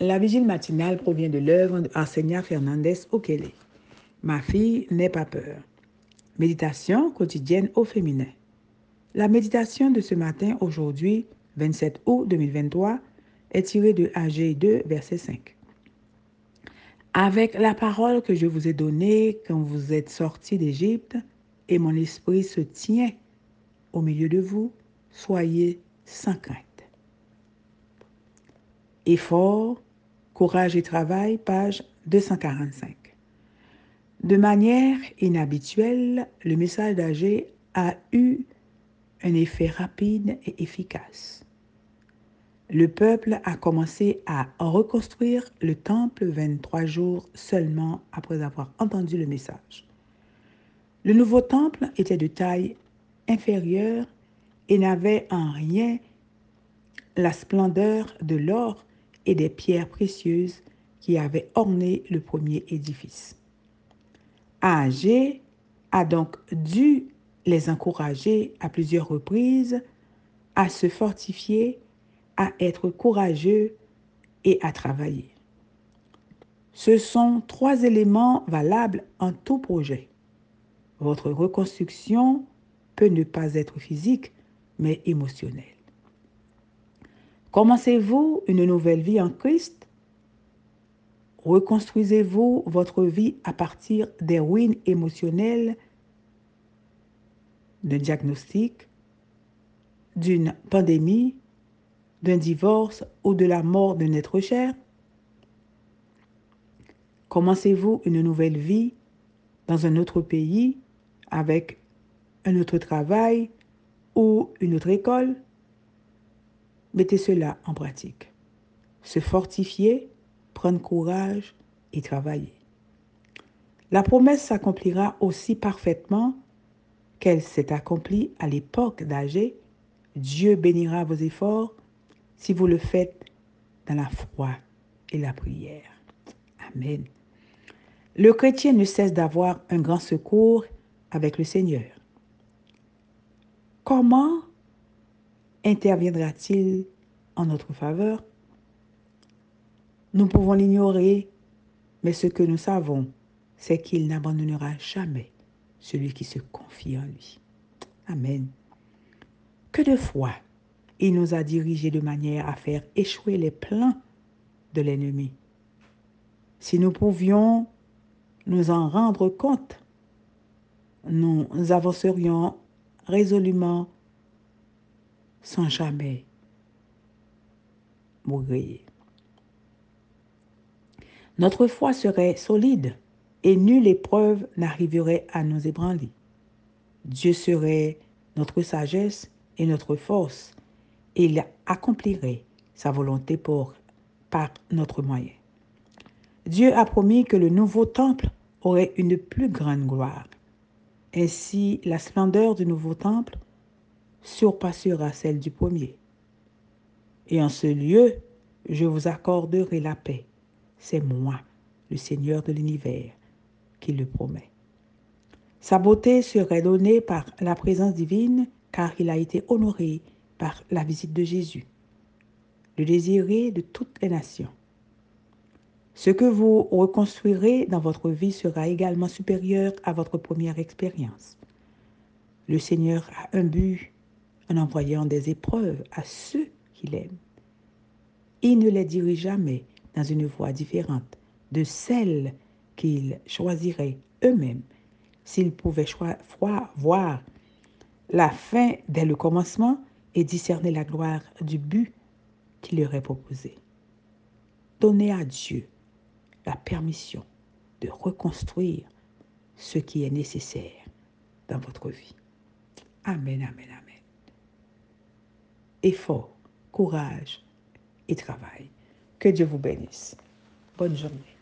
La vigile matinale provient de l'œuvre Arsenia Fernandez Okele. Ma fille n'est pas peur. Méditation quotidienne au féminin. La méditation de ce matin, aujourd'hui, 27 août 2023, est tirée de AG 2, verset 5. Avec la parole que je vous ai donnée quand vous êtes sortis d'Égypte, et mon esprit se tient au milieu de vous, soyez sans crainte. Effort, courage et travail, page 245. De manière inhabituelle, le message d'Agé a eu un effet rapide et efficace. Le peuple a commencé à reconstruire le temple 23 jours seulement après avoir entendu le message. Le nouveau temple était de taille inférieure et n'avait en rien la splendeur de l'or des pierres précieuses qui avaient orné le premier édifice. AG a donc dû les encourager à plusieurs reprises à se fortifier, à être courageux et à travailler. Ce sont trois éléments valables en tout projet. Votre reconstruction peut ne pas être physique, mais émotionnelle. Commencez-vous une nouvelle vie en Christ? Reconstruisez-vous votre vie à partir des ruines émotionnelles d'un diagnostic, d'une pandémie, d'un divorce ou de la mort d'un être cher? Commencez-vous une nouvelle vie dans un autre pays avec un autre travail ou une autre école? Mettez cela en pratique. Se fortifier prendre courage et travailler. La promesse s'accomplira aussi parfaitement qu'elle s'est accomplie à l'époque d'Agé. Dieu bénira vos efforts si vous le faites dans la foi et la prière. Amen. Le chrétien ne cesse d'avoir un grand secours avec le Seigneur. Comment interviendra-t-il en notre faveur? Nous pouvons l'ignorer, mais ce que nous savons, c'est qu'il n'abandonnera jamais celui qui se confie en lui. Amen. Que de foi il nous a dirigés de manière à faire échouer les plans de l'ennemi. Si nous pouvions nous en rendre compte, nous avancerions résolument sans jamais mourir. Notre foi serait solide et nulle épreuve n'arriverait à nous ébranler. Dieu serait notre sagesse et notre force et il accomplirait sa volonté par notre moyen. Dieu a promis que le nouveau temple aurait une plus grande gloire. Ainsi, la splendeur du nouveau temple surpassera celle du premier. Et en ce lieu, je vous accorderai la paix c'est moi, le Seigneur de l'univers, qui le promet. Sa beauté serait donnée par la présence divine car il a été honoré par la visite de Jésus, le désiré de toutes les nations. Ce que vous reconstruirez dans votre vie sera également supérieur à votre première expérience. Le Seigneur a un but en envoyant des épreuves à ceux qu'il aime. Il ne les dirige jamais dans une voie différente de celle qu'ils choisiraient eux-mêmes s'ils pouvaient voir la fin dès le commencement et discerner la gloire du but qu'il leur est proposé. Donnez à Dieu la permission de reconstruire ce qui est nécessaire dans votre vie. Amen, amen, amen. Effort, courage et travail. Que Dieu vous bénisse. Bonne journée.